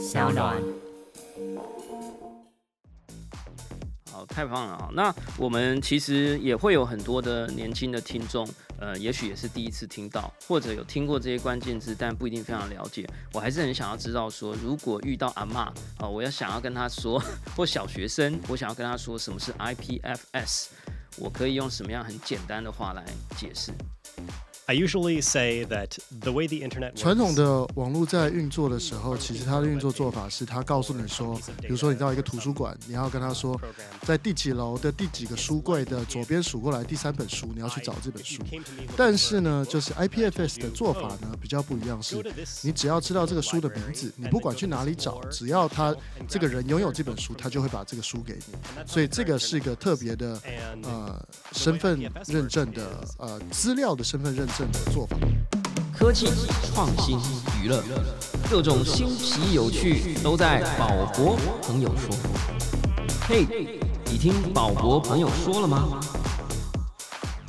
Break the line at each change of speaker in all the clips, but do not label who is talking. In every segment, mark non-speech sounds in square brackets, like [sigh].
小暖。
好，太棒了啊！那我们其实也会有很多的年轻的听众，呃，也许也是第一次听到，或者有听过这些关键字，但不一定非常了解。我还是很想要知道说，如果遇到阿嬷啊，我要想要跟他说，[laughs] 或小学生，我想要跟他说什么是 IPFS，我可以用什么样很简单的话来解释？
I usually say that the way the internet
传统的网络在运作的时候，其实它的运作做法是，它告诉你说，比如说你到一个图书馆，你要跟他说，在第几楼的第几个书柜的左边数过来第三本书，你要去找这本书。但是呢，就是 IPFS 的做法呢比较不一样，是你只要知道这个书的名字，你不管去哪里找，只要他这个人拥有这本书，他就会把这个书给你。所以这个是一个特别的呃身份认证的呃资料的身份认证的做法。
科技、创新、娱乐，各种新奇有趣都在宝博朋友说。嘿，你听宝博朋友说了吗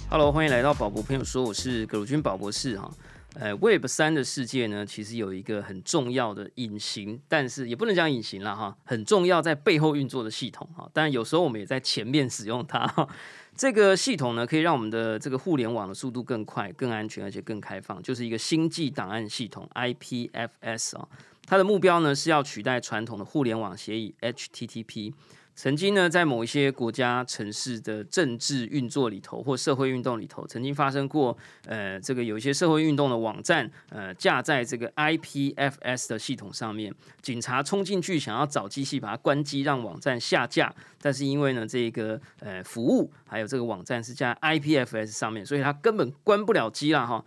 ？Hello，欢迎来到宝博朋友说，我是葛鲁军宝博士哈。呃，Web 三的世界呢，其实有一个很重要的隐形，但是也不能讲隐形了哈，很重要在背后运作的系统哈。当然有时候我们也在前面使用它哈。这个系统呢，可以让我们的这个互联网的速度更快、更安全，而且更开放，就是一个星际档案系统 IPFS 啊、它的目标呢是要取代传统的互联网协议 HTTP。曾经呢，在某一些国家、城市的政治运作里头，或社会运动里头，曾经发生过，呃，这个有一些社会运动的网站，呃，架在这个 IPFS 的系统上面，警察冲进去想要找机器把它关机，让网站下架，但是因为呢，这个呃服务还有这个网站是在 IPFS 上面，所以它根本关不了机了哈。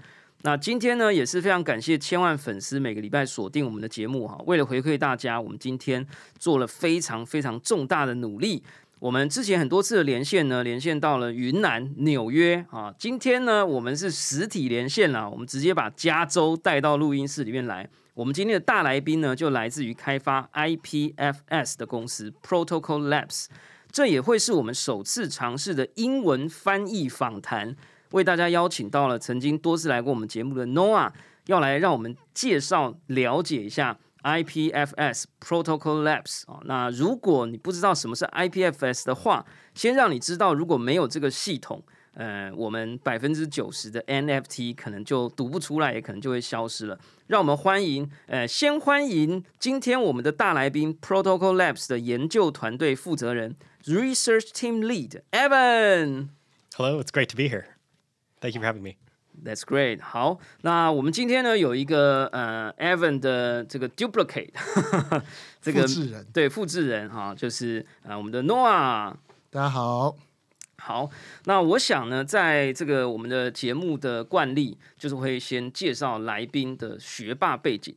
那今天呢，也是非常感谢千万粉丝每个礼拜锁定我们的节目哈。为了回馈大家，我们今天做了非常非常重大的努力。我们之前很多次的连线呢，连线到了云南、纽约啊。今天呢，我们是实体连线了，我们直接把加州带到录音室里面来。我们今天的大来宾呢，就来自于开发 IPFS 的公司 Protocol Labs，这也会是我们首次尝试的英文翻译访谈。为大家邀请到了曾经多次来过我们节目的 Noah，要来让我们介绍了解一下 IPFS Protocol Labs 啊、那如果你不知道什么是 IPFS 的话，先让你知道，如果没有这个系统，呃，我们百分之九十的 NFT 可能就读不出来，也可能就会消失了。让我们欢迎，呃，先欢迎今天我们的大来宾 Protocol Labs 的研究团队负责人 Research Team Lead Evan。
Hello, it's great to be here. Thank you for having me.
That's great。好，那我们今天呢有一个呃 Evan 的这个 duplicate，[laughs] 这个
复制人
对复制人哈，就是呃我们的 Noah。
大家好，
好，那我想呢，在这个我们的节目的惯例，就是会先介绍来宾的学霸背景。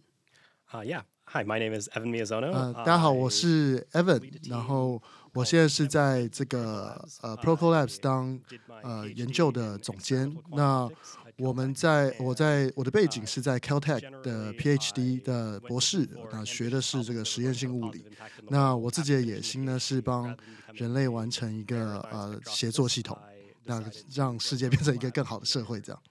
Uh, yeah. Hi, my name is Evan Miyazono.
呃，大家好，我是 Evan，然后我现在是在这个呃 Protocol Labs 当呃研究的总监。那我们在我在我的背景是在 Caltech 的 PhD 的博士，那学的是这个实验性物理。那我自己的野心呢是帮人类完成一个呃协作系统，那让世界变成一个更好的社会，这样。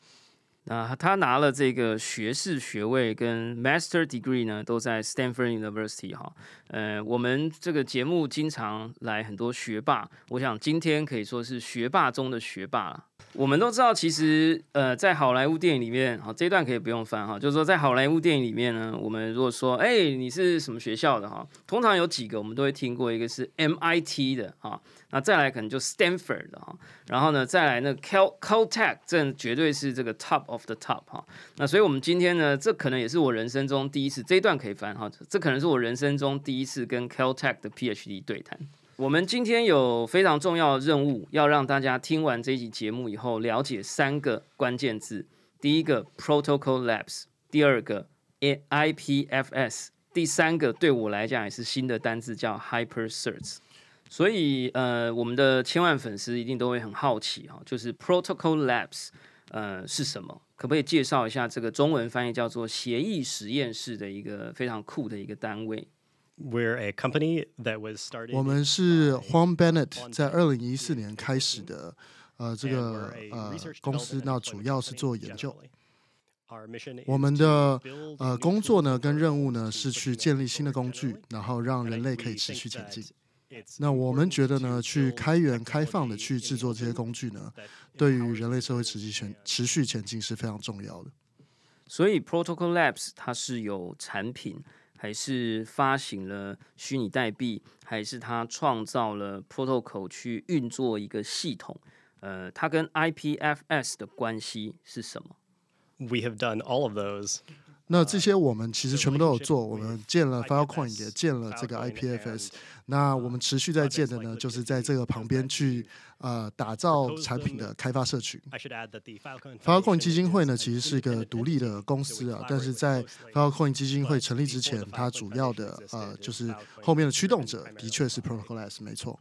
那他拿了这个学士学位跟 Master Degree 呢，都在 Stanford University 哈。呃，我们这个节目经常来很多学霸，我想今天可以说是学霸中的学霸了。我们都知道，其实呃，在好莱坞电影里面，好这一段可以不用翻哈，就是说在好莱坞电影里面呢，我们如果说，哎，你是什么学校的哈，通常有几个我们都会听过，一个是 MIT 的哈，那再来可能就 Stanford 的哈，然后呢再来那 Cal Caltech，这绝对是这个 top of the top 哈。那所以我们今天呢，这可能也是我人生中第一次，这一段可以翻哈，这可能是我人生中第一次跟 Caltech 的 PhD 对谈。我们今天有非常重要的任务，要让大家听完这一集节目以后，了解三个关键字：第一个 Protocol Labs，第二个 IPFS，第三个对我来讲也是新的单字，叫 Hyper Search。所以，呃，我们的千万粉丝一定都会很好奇哈，就是 Protocol Labs，呃，是什么？可不可以介绍一下这个中文翻译叫做协议实验室的一个非常酷的一个单位？
We're a company that was started.
我们是 Huang Bennett 在二零一四年开始的，呃，这个呃公司，那主要是做研究。我们的呃工作呢，跟任务呢是去建立新的工具，然后让人类可以持续前进。那我们觉得呢，去开源、开放的去制作这些工具呢，对于人类社会持续前持续前进是非常重要的。
所以 Protocol Labs 它是有产品。还是发行了虚拟代币，还是他创造了 Protocol 去运作一个系统？呃，它跟 IPFS 的关系是什么
？We have done all of those.
那这些我们其实全部都有做，我们建了 Filecoin，也建了这个 IPFS。那我们持续在建的呢，就是在这个旁边去呃打造产品的开发社群。Filecoin 基金会呢，其实是一个独立的公司啊，但是在 Filecoin 基金会成立之前，它主要的呃就是后面的驱动者的确是 Protocol Labs，没错。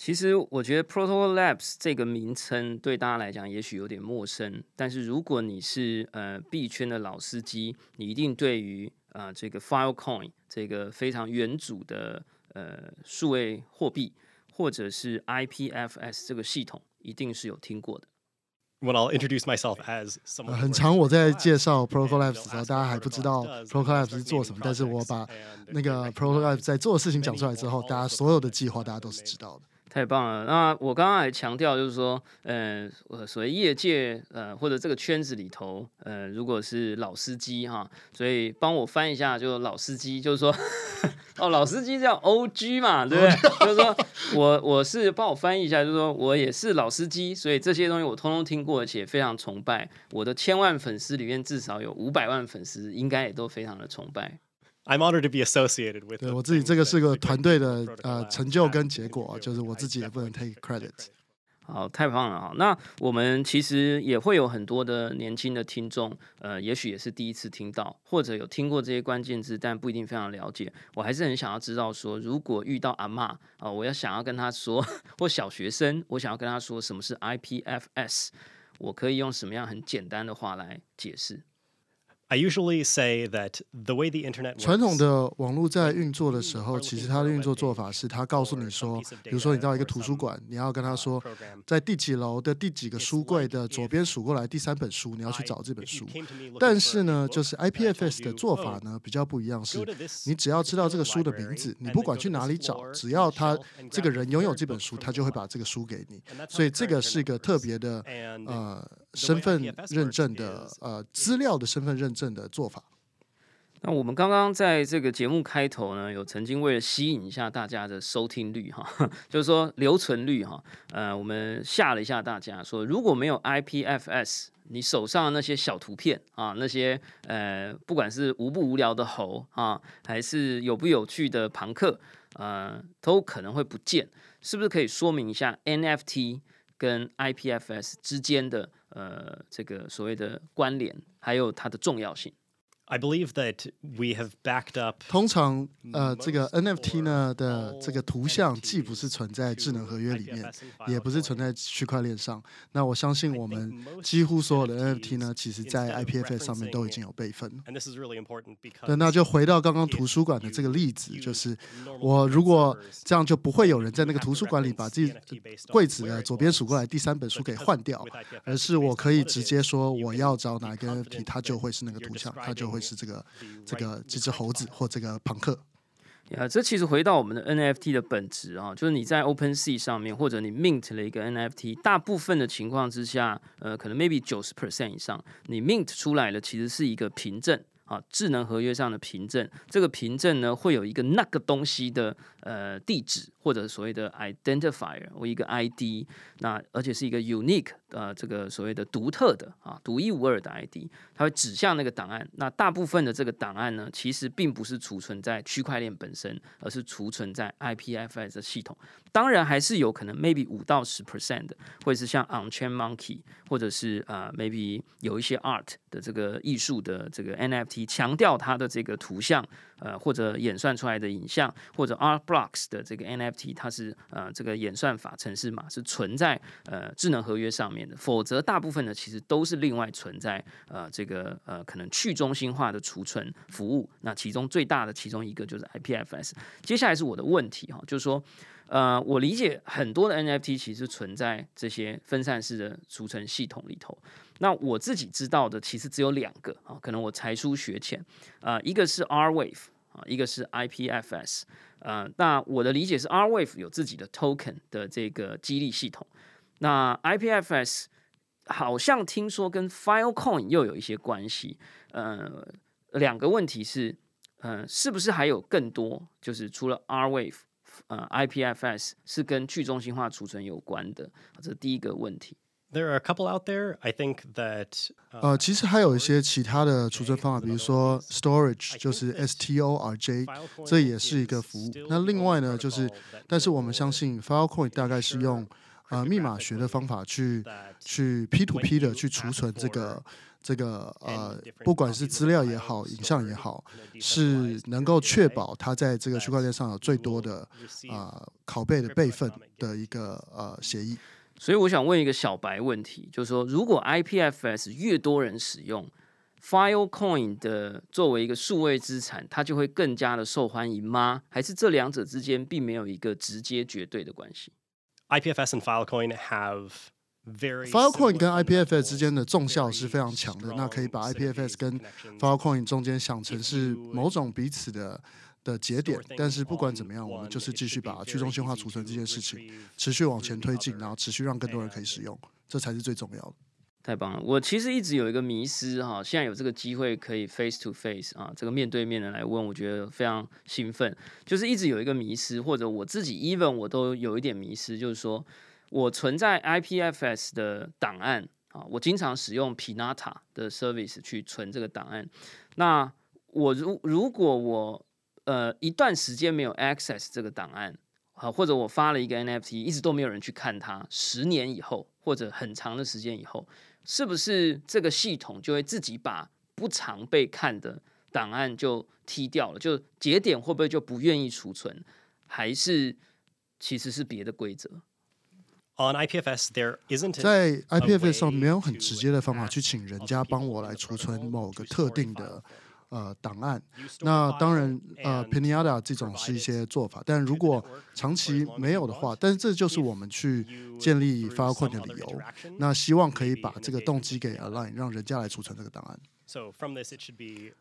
其实我觉得 Protocol Labs 这个名称对大家来讲也许有点陌生，但是如果你是呃币圈的老司机，你一定对于啊这个 Filecoin 这个非常元祖的呃数位货币，或者是 IPFS 这个系统，一定是有听过的。
When I'll introduce myself as
很长，我在介绍 Protocol Labs 的时候，大家还不知道 Protocol Labs 是做什么，但是我把那个 Protocol Labs 在做的事情讲出来之后，大家所有的计划大家都是知道的。
太棒了！那我刚刚还强调，就是说，呃，所谓业界，呃，或者这个圈子里头，呃，如果是老司机哈，所以帮我翻一下，就老司机，就是说，[laughs] 哦，老司机叫 O G 嘛，对不对？[laughs] 就是说我我是帮我翻译一下，就是说我也是老司机，所以这些东西我通通听过，而且非常崇拜。我的千万粉丝里面至少有五百万粉丝，应该也都非常的崇拜。
I'm honored to be associated with.
对我自己，这个是个团队的呃成就跟结果，就是我自己也不能 take credit。
好，太棒了哈！那我们其实也会有很多的年轻的听众，呃，也许也是第一次听到，或者有听过这些关键字，但不一定非常了解。我还是很想要知道，说如果遇到阿妈啊，我要想要跟他说，或小学生，我想要跟他说什么是 IPFS，我可以用什么样很简单的话来解释
？I usually say that the way the internet
传统的网络在运作的时候，其实它的运作做法是，它告诉你说，比如说你到一个图书馆，你要跟他说，在第几楼的第几个书柜的左边数过来第三本书，你要去找这本书。但是呢，就是 IPFS 的做法呢比较不一样，是你只要知道这个书的名字，你不管去哪里找，只要他这个人拥有这本书，他就会把这个书给你。所以这个是一个特别的呃身份认证的呃资料的身份认证。的做法。
那我们刚刚在这个节目开头呢，有曾经为了吸引一下大家的收听率哈，[laughs] 就是说留存率哈，呃，我们吓了一下大家，说如果没有 IPFS，你手上的那些小图片啊，那些呃，不管是无不无聊的猴啊，还是有不有趣的朋克，呃，都可能会不见。是不是可以说明一下 NFT 跟 IPFS 之间的呃这个所谓的关联？还有它的重要性。
I believe that we have backed up.
通常，呃，这个 NFT 呢的这个图像既不是存在智能合约里面，也不是存在区块链上。那我相信我们几乎所有的 NFT 呢，其实在 IPFS 上面都已经有备份。对，那就回到刚刚图书馆的这个例子，就是我如果这样，就不会有人在那个图书馆里把自己柜子的左边数过来第三本书给换掉，而是我可以直接说我要找哪个 NFT，它就会是那个图像，它就会。是这个这个这只猴子或这个朋克
啊，这其实回到我们的 NFT 的本质啊，就是你在 OpenSea 上面，或者你 Mint 了一个 NFT，大部分的情况之下，呃，可能 maybe 九十 percent 以上，你 Mint 出来了，其实是一个凭证。啊，智能合约上的凭证，这个凭证呢会有一个那个东西的呃地址或者所谓的 identifier 或一个 ID，那而且是一个 unique 呃这个所谓的独特的啊独一无二的 ID，它会指向那个档案。那大部分的这个档案呢，其实并不是储存在区块链本身，而是储存在 IPFS 的系统。当然还是有可能，maybe 五到十 percent，或者是像 Onchain Monkey，或者是啊，maybe 有一些 art 的这个艺术的这个 NFT，强调它的这个图像。呃，或者演算出来的影像，或者 Art Blocks 的这个 NFT，它是呃这个演算法程式码是存在呃智能合约上面的，否则大部分呢其实都是另外存在呃这个呃可能去中心化的储存服务。那其中最大的其中一个就是 IPFS。接下来是我的问题哈，就是说呃，我理解很多的 NFT 其实存在这些分散式的储存系统里头。那我自己知道的其实只有两个啊，可能我才疏学浅啊，一个是 R Wave 啊，一个是 IPFS。呃，那我的理解是 R Wave 有自己的 token 的这个激励系统，那 IPFS 好像听说跟 Filecoin 又有一些关系。呃，两个问题是，呃，是不是还有更多？就是除了 R Wave。呃，IPFS 是跟去中心化储存有关的，这是第一个问题。
There are a couple out there. I think that
呃，其实还有一些其他的储存方法，比如说 storage，就是 S T O R J，这也是一个服务。那另外呢，就是，但是我们相信 Filecoin 大概是用呃密码学的方法去去 P to P 的去储存这个。这个呃，不管是资料也好，影像也好，是能够确保它在这个区块链上有最多的啊拷贝的备份的一个呃协议。
所以我想问一个小白问题，就是说，如果 IPFS 越多人使用，Filecoin 的作为一个数位资产，它就会更加的受欢迎吗？还是这两者之间并没有一个直接绝对的关系
？IPFS and Filecoin have
Filecoin 跟 IPFS 之间的重效是非常强的，那可以把 IPFS 跟 Filecoin 中间想成是某种彼此的的节点。但是不管怎么样，我们就是继续把去中心化储存这件事情持续往前推进，然后持续让更多人可以使用，这才是最重要的。
太棒了！我其实一直有一个迷失哈，现在有这个机会可以 face to face 啊，这个面对面的来问，我觉得非常兴奋。就是一直有一个迷失，或者我自己 even 我都有一点迷失，就是说。我存在 IPFS 的档案啊，我经常使用 Pinata 的 service 去存这个档案。那我如如果我呃一段时间没有 access 这个档案啊，或者我发了一个 NFT，一直都没有人去看它，十年以后或者很长的时间以后，是不是这个系统就会自己把不常被看的档案就踢掉了？就节点会不会就不愿意储存？还是其实是别的规则
？On IPFS, there isn't
在 IPFS 上没有很直接的方法去请人家帮我来储存某个特定的呃档案。那当然，呃，Pinata 这种是一些做法，但如果长期没有的话，但是这就是我们去建立 Filecoin 的理由。那希望可以把这个动机给 align，让人家来储存这个档案。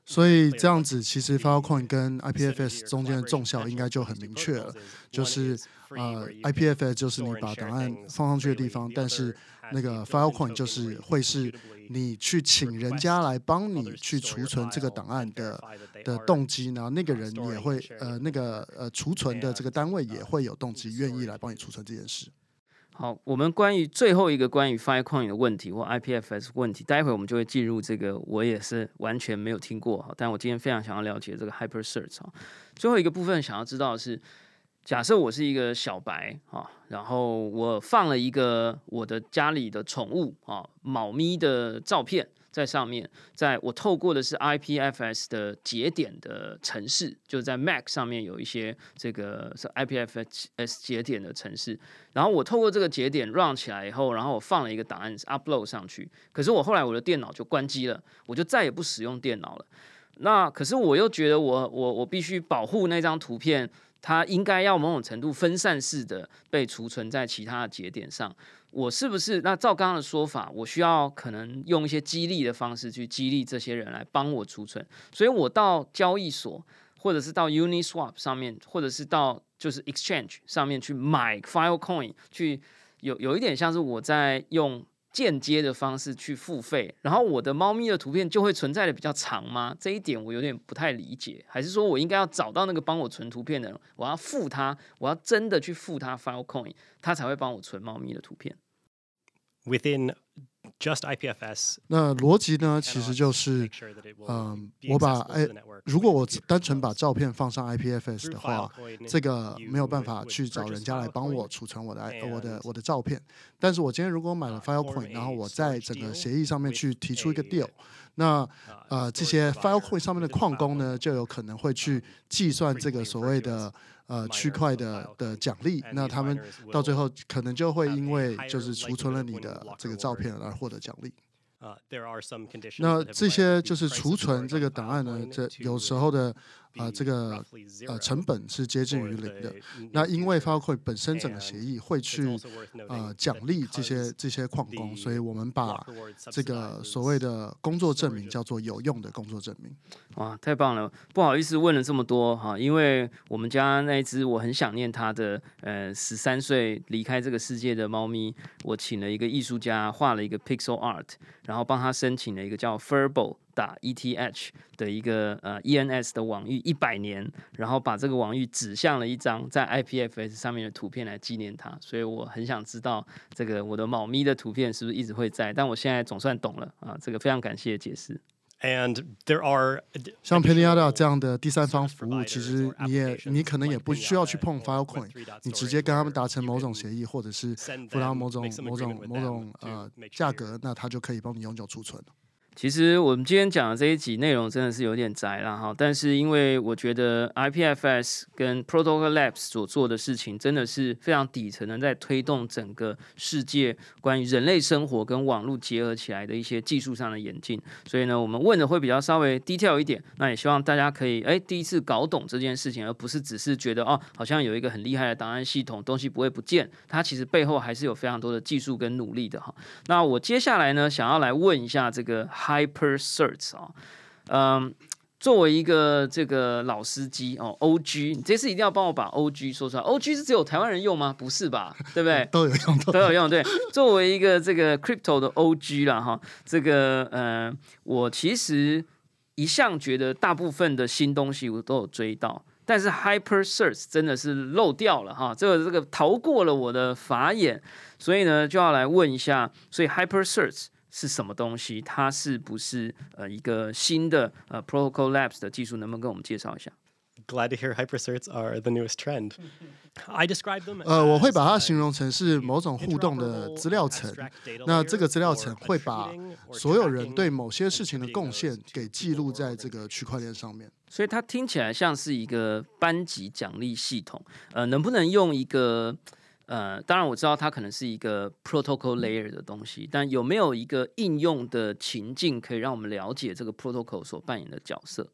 所以这样子，其实 Filecoin 跟 IPFS 中间的重效应该就很明确了，就是呃，IPFS 就是你把档案放上去的地方，但是那个 Filecoin 就是会是你去请人家来帮你去储存这个档案的的动机，然后那个人也会呃那个呃储存的这个单位也会有动机愿意来帮你储存这件事。
好，我们关于最后一个关于 Filecoin 的问题或 IPFS 问题，待会我们就会进入这个我也是完全没有听过哈，但我今天非常想要了解这个 Hyper Search 啊。最后一个部分想要知道的是，假设我是一个小白啊，然后我放了一个我的家里的宠物啊，猫咪的照片。在上面，在我透过的是 IPFS 的节点的城市，就在 Mac 上面有一些这个 IPFS 节点的城市，然后我透过这个节点 run 起来以后，然后我放了一个档案 upload 上去，可是我后来我的电脑就关机了，我就再也不使用电脑了。那可是我又觉得我我我必须保护那张图片，它应该要某种程度分散式的被储存在其他的节点上。我是不是那照刚刚的说法，我需要可能用一些激励的方式去激励这些人来帮我储存，所以我到交易所或者是到 Uniswap 上面，或者是到就是 Exchange 上面去买 Filecoin，去有有一点像是我在用。间接的方式去付费，然后我的猫咪的图片就会存在的比较长吗？这一点我有点不太理解，还是说我应该要找到那个帮我存图片的人，我要付他，我要真的去付他 Filecoin，他才会帮我存猫咪的图片。
Within Just IPFS，
那逻辑呢？其实就是，嗯，我把哎，如果我单纯把照片放上 IPFS 的话，这个没有办法去找人家来帮我储存我的我的我的照片。但是我今天如果买了 Filecoin，然后我在整个协议上面去提出一个 deal，那呃这些 Filecoin 上面的矿工呢，就有可能会去计算这个所谓的。呃，区块的的奖励，那他们到最后可能就会因为就是储存了你的这个照片而获得奖励。那这些就是储存这个档案呢，这有时候的呃这个呃成本是接近于零的。那因为 Filecoin 本身整个协议会去呃奖励这些这些矿工，所以我们把这个所谓的工作证明叫做有用的工作证明。
哇，太棒了！不好意思问了这么多哈，因为我们家那一只我很想念它的呃十三岁离开这个世界的猫咪，我请了一个艺术家画了一个 pixel art，然后帮他申请了一个叫 Furbo 打 ETH 的一个呃 ENS 的网域一百年，然后把这个网域指向了一张在 IPFS 上面的图片来纪念它，所以我很想知道这个我的猫咪的图片是不是一直会在，但我现在总算懂了啊，这个非常感谢解释。
And there are
像 Peniada 这样的第三方服务，其实你也你可能也不需要去碰 Filecoin，你直接跟他们达成某种协议，或者是付他某种某种某种呃价格，那他就可以帮你永久储存。
其实我们今天讲的这一集内容真的是有点窄了哈，但是因为我觉得 IPFS 跟 Protocol Labs 所做的事情真的是非常底层的，在推动整个世界关于人类生活跟网络结合起来的一些技术上的演进。所以呢，我们问的会比较稍微 detail 一点，那也希望大家可以哎第一次搞懂这件事情，而不是只是觉得哦好像有一个很厉害的档案系统，东西不会不见，它其实背后还是有非常多的技术跟努力的哈。那我接下来呢，想要来问一下这个。Hyper Search 啊，嗯，作为一个这个老司机哦，OG，你这次一定要帮我把 OG 说出来。OG 是只有台湾人用吗？不是吧？对不对？[laughs]
都有用，
都有用。对，作为一个这个 Crypto 的 OG 啦哈，这个呃，我其实一向觉得大部分的新东西我都有追到，但是 Hyper Search 真的是漏掉了哈，这个这个逃过了我的法眼，所以呢就要来问一下，所以 Hyper Search。是什么东西？它是不是呃一个新的呃 Protocol Labs 的技术？能不能跟我们介绍一下
？Glad to hear hypercerts are the newest trend. I describe them.
呃，我会把它形容成是某种互动的资料层。那这个资料层会把所有人对某些事情的贡献给记录在这个区块链上面。
所以它听起来像是一个班级奖励系统。呃，能不能用一个？呃，当然我知道它可能是一个 protocol layer 的东西，但有没有一个应用的情境可以让我们了解这个 protocol 所扮演的角色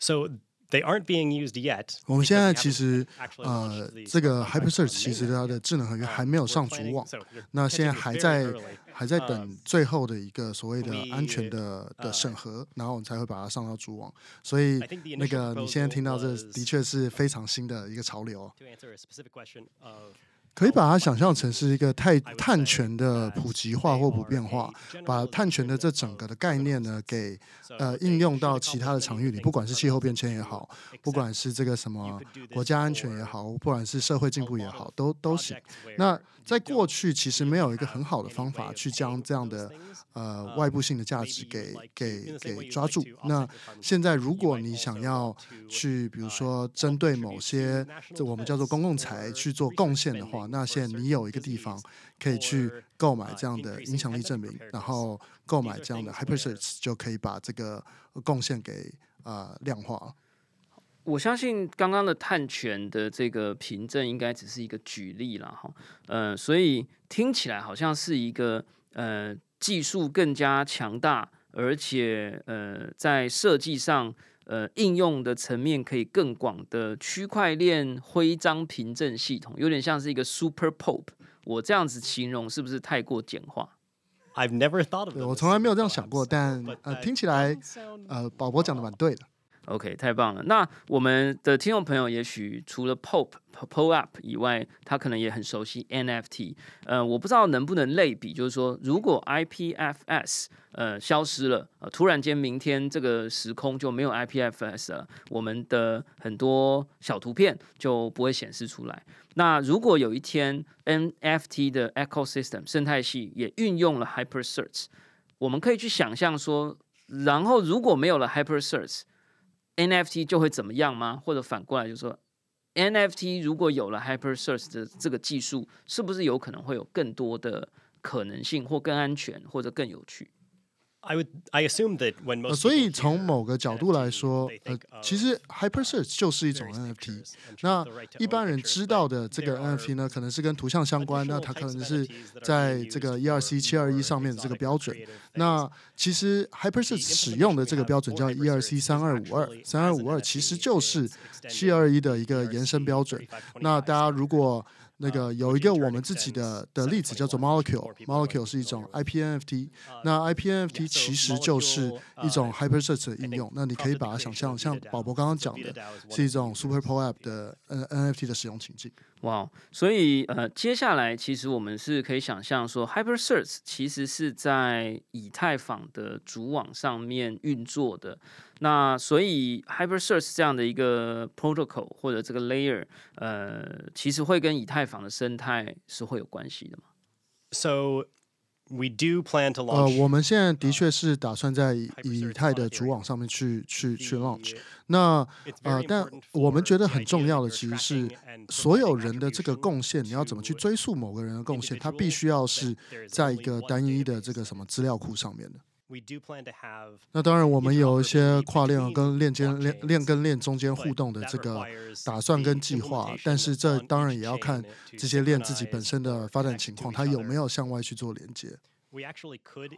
？So they aren't being used yet.
我们现在其实呃，这个 HyperSearch 其实它的智能合约还没有上主网，那现在还在还在等最后的一个所谓的安全的的审核，然后我们才会把它上到主网。所以那个你现在听到这的确是非常新的一个潮流。可以把它想象成是一个太碳权的普及化或普遍化，把碳权的这整个的概念呢，给呃应用到其他的场域里，不管是气候变迁也好，不管是这个什么国家安全也好，不管是社会进步也好，都都行。那在过去其实没有一个很好的方法去将这样的。呃，外部性的价值给给给抓住。那现在，如果你想要去，比如说针对某些这我们叫做公共财去做贡献的话，那现在你有一个地方可以去购买这样的影响力证明，然后购买这样的 hypersearch 就可以把这个贡献给啊量化。
我相信刚刚的探权的这个凭证应该只是一个举例了哈，呃，所以听起来好像是一个呃。技术更加强大，而且呃，在设计上呃应用的层面可以更广的区块链徽章凭证系统，有点像是一个 Super Pope。我这样子形容是不是太过简化
？I've never thought of it。
我从来没有这样想过，但呃，听起来呃，宝宝讲的蛮对的。
OK，太棒了。那我们的听众朋友，也许除了 Pop、Pop Up 以外，他可能也很熟悉 NFT。呃，我不知道能不能类比，就是说，如果 IPFS 呃消失了，呃，突然间明天这个时空就没有 IPFS 了，我们的很多小图片就不会显示出来。那如果有一天 NFT 的 ecosystem 生态系也运用了 Hyper Search，我们可以去想象说，然后如果没有了 Hyper Search。NFT 就会怎么样吗？或者反过来就说，NFT 如果有了 HyperSearch 的这个技术，是不是有可能会有更多的可能性，或更安全，或者更有趣？
所以从某个角度来说，呃，其实 hypersearch 就是一种 NFT。那一般人知道的这个 NFT 呢，可能是跟图像相关，那它可能是在这个
E2C721
上面的这个标准。那其实 hypersearch 使用的这个标准叫 E2C3252，3252 其实就是721的一个延伸标准。那大家如果那个有一个我们自己的的例子叫做 Molecule，Molecule 是一种 IP NFT，那 IP NFT 其实就是一种 hypersearch 的应用。那你可以把它想象像宝宝刚刚讲的，是一种 Super p o App 的 NFT 的使用情境。
哇，所以呃，接下来其实我们是可以想象说，HyperSearch 其实是在以太坊的主网上面运作的。那所以 HyperSearch 这样的一个 protocol 或者这个 layer，呃，其实会跟以太坊的生态是会有关系的吗
？So we do plan to launch。
呃，我们现在的确是打算在以以太的主网上面去去去 launch。那呃，但我们觉得很重要的其实是所有人的这个贡献，你要怎么去追溯某个人的贡献，他必须要是在一个单一的这个什么资料库上面的。
we do plan to have
那当然我们有一些跨链跟链接链链跟链中间互动的这个打算跟计划但是这当然也要看这些链自己本身的发展情况它有没有向外去做连接。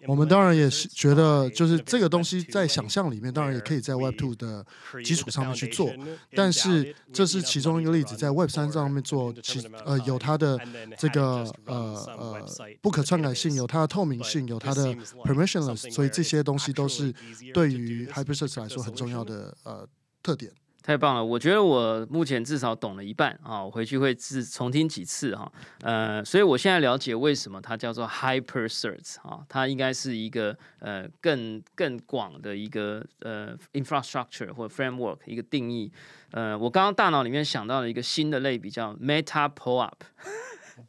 我们当然也是觉得，就是这个东西在想象里面，当然也可以在 Web Two 的基础上面去做。但是这是其中一个例子，在 Web
3
上面做，其呃有它的这个呃呃不可篡改性，有它的透明性，有它的 Permissionless。所以这些东西都是对于 Hypersearch 来说很重要的呃特点。
太棒了！我觉得我目前至少懂了一半啊，我回去会自重听几次哈。呃，所以我现在了解为什么它叫做 Hyper Search 啊，它应该是一个呃更更广的一个呃 infrastructure 或者 framework 一个定义。呃，我刚刚大脑里面想到了一个新的类比叫 Meta POAP。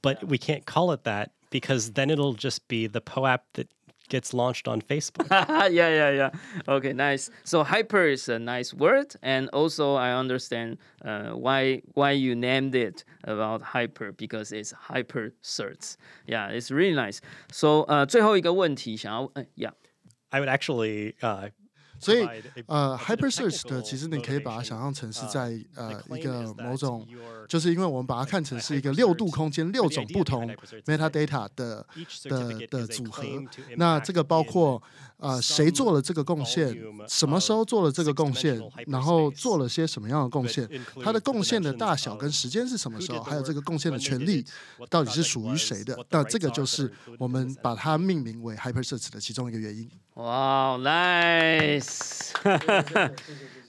But we can't call it that because then it'll just be the POAP that gets launched on Facebook. [laughs]
yeah, yeah, yeah. Okay, nice. So hyper is a nice word, and also I understand uh, why why you named it about hyper because it's hyper search. Yeah, it's really nice. So 呃，最后一个问题想要，呃，Yeah，
I would actually uh,
所以呃
hyper
search 的其实你可以把它想象成是在呃一个某种就是因为我们把它看成是一个六度空间六种不同 metadata 的的的组合。那这个包括啊，谁做了这个贡献？什么时候做了这个贡献？然后做了些什么样的贡献？它的贡献的大小跟时间是什么时候？还有这个贡献的权利到底是属于谁的？那这个就是我们把它命名为 Hyper Search 的其中一个原因。
哇，Nice！[laughs]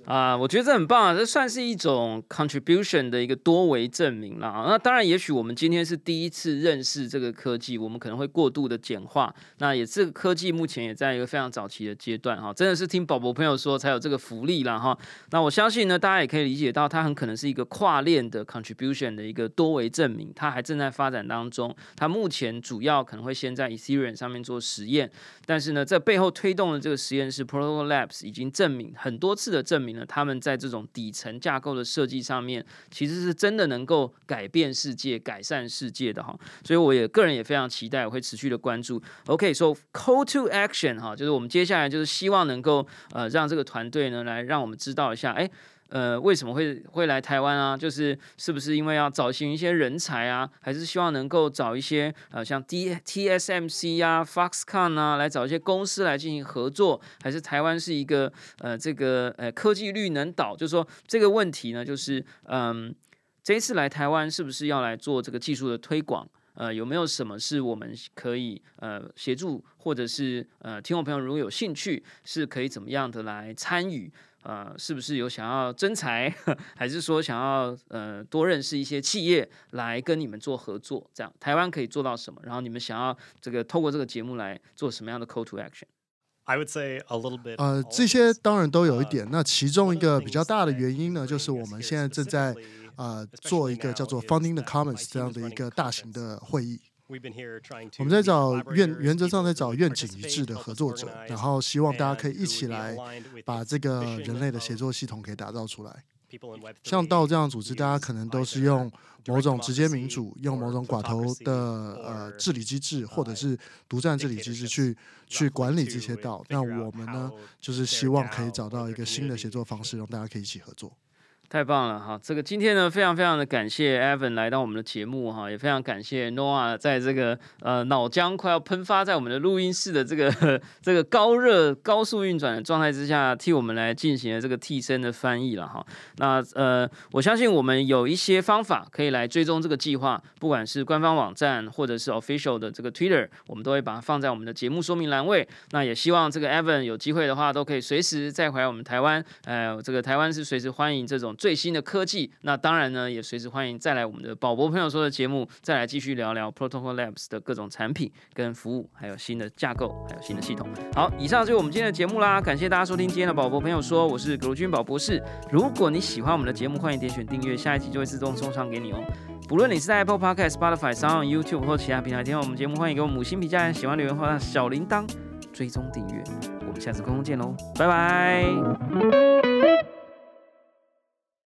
啊，我觉得这很棒啊，这算是一种 contribution 的一个多维证明啦。那当然，也许我们今天是第一次认识这个科技，我们可能会过度的简化。那也这个科技目前也在一个非常早期的阶段哈，真的是听宝宝朋友说才有这个福利啦哈。那我相信呢，大家也可以理解到，它很可能是一个跨链的 contribution 的一个多维证明，它还正在发展当中。它目前主要可能会先在 Ethereum 上面做实验，但是呢，在背后推动的这个实验室 Protocol Labs 已经证明很多次的证明他们在这种底层架构的设计上面，其实是真的能够改变世界、改善世界的哈。所以我也个人也非常期待，我会持续的关注。OK，so、call to action 哈，就是我们接下来就是希望能够呃让这个团队呢来让我们知道一下，哎。呃，为什么会会来台湾啊？就是是不是因为要找寻一些人才啊，还是希望能够找一些呃像 D TSMC 啊、Foxconn 啊来找一些公司来进行合作，还是台湾是一个呃这个呃科技绿能岛？就是说这个问题呢，就是嗯，这一次来台湾是不是要来做这个技术的推广？呃，有没有什么是我们可以呃协助，或者是呃听众朋友如果有兴趣，是可以怎么样的来参与？呃，是不是有想要增财，[laughs] 还是说想要呃多认识一些企业来跟你们做合作？这样台湾可以做到什么？然后你们想要这个透过这个节目来做什么样的 call to
action？I would say a little bit。
呃，这些当然都有一点。那其中一个比较大的原因呢，就是我们现在正在呃做一个叫做 founding the commons 这样的一个大型的会议。
We've been here trying to
我们在找
愿
原则上在找愿景一致的合作者，然后希望大家可以一起来把这个人类的协作系统给打造出来。像道这样组织，大家可能都是用某种直接民主，用某种寡头的呃治理机制，或者是独占治理机制去去管理这些道。那我们呢，就是希望可以找到一个新的协作方式，让大家可以一起合作。
太棒了哈！这个今天呢，非常非常的感谢 Evan 来到我们的节目哈，也非常感谢 Noah 在这个呃脑浆快要喷发在我们的录音室的这个这个高热高速运转的状态之下，替我们来进行了这个替身的翻译了哈。那呃，我相信我们有一些方法可以来追踪这个计划，不管是官方网站或者是 official 的这个 Twitter，我们都会把它放在我们的节目说明栏位。那也希望这个 Evan 有机会的话，都可以随时再回来我们台湾。呃，这个台湾是随时欢迎这种。最新的科技，那当然呢，也随时欢迎再来我们的宝博朋友说的节目，再来继续聊聊 Protocol Labs 的各种产品跟服务，还有新的架构，还有新的系统。好，以上就是我们今天的节目啦，感谢大家收听今天的宝博朋友说，我是葛如君宝博士。如果你喜欢我们的节目，欢迎点选订阅，下一集就会自动送上给你哦。不论你是在 Apple Podcast、Spotify、Sound、YouTube 或其他平台听到我们节目，欢迎给我们五星评价，喜欢留言或小铃铛追踪订阅。我们下次空中见喽，拜拜。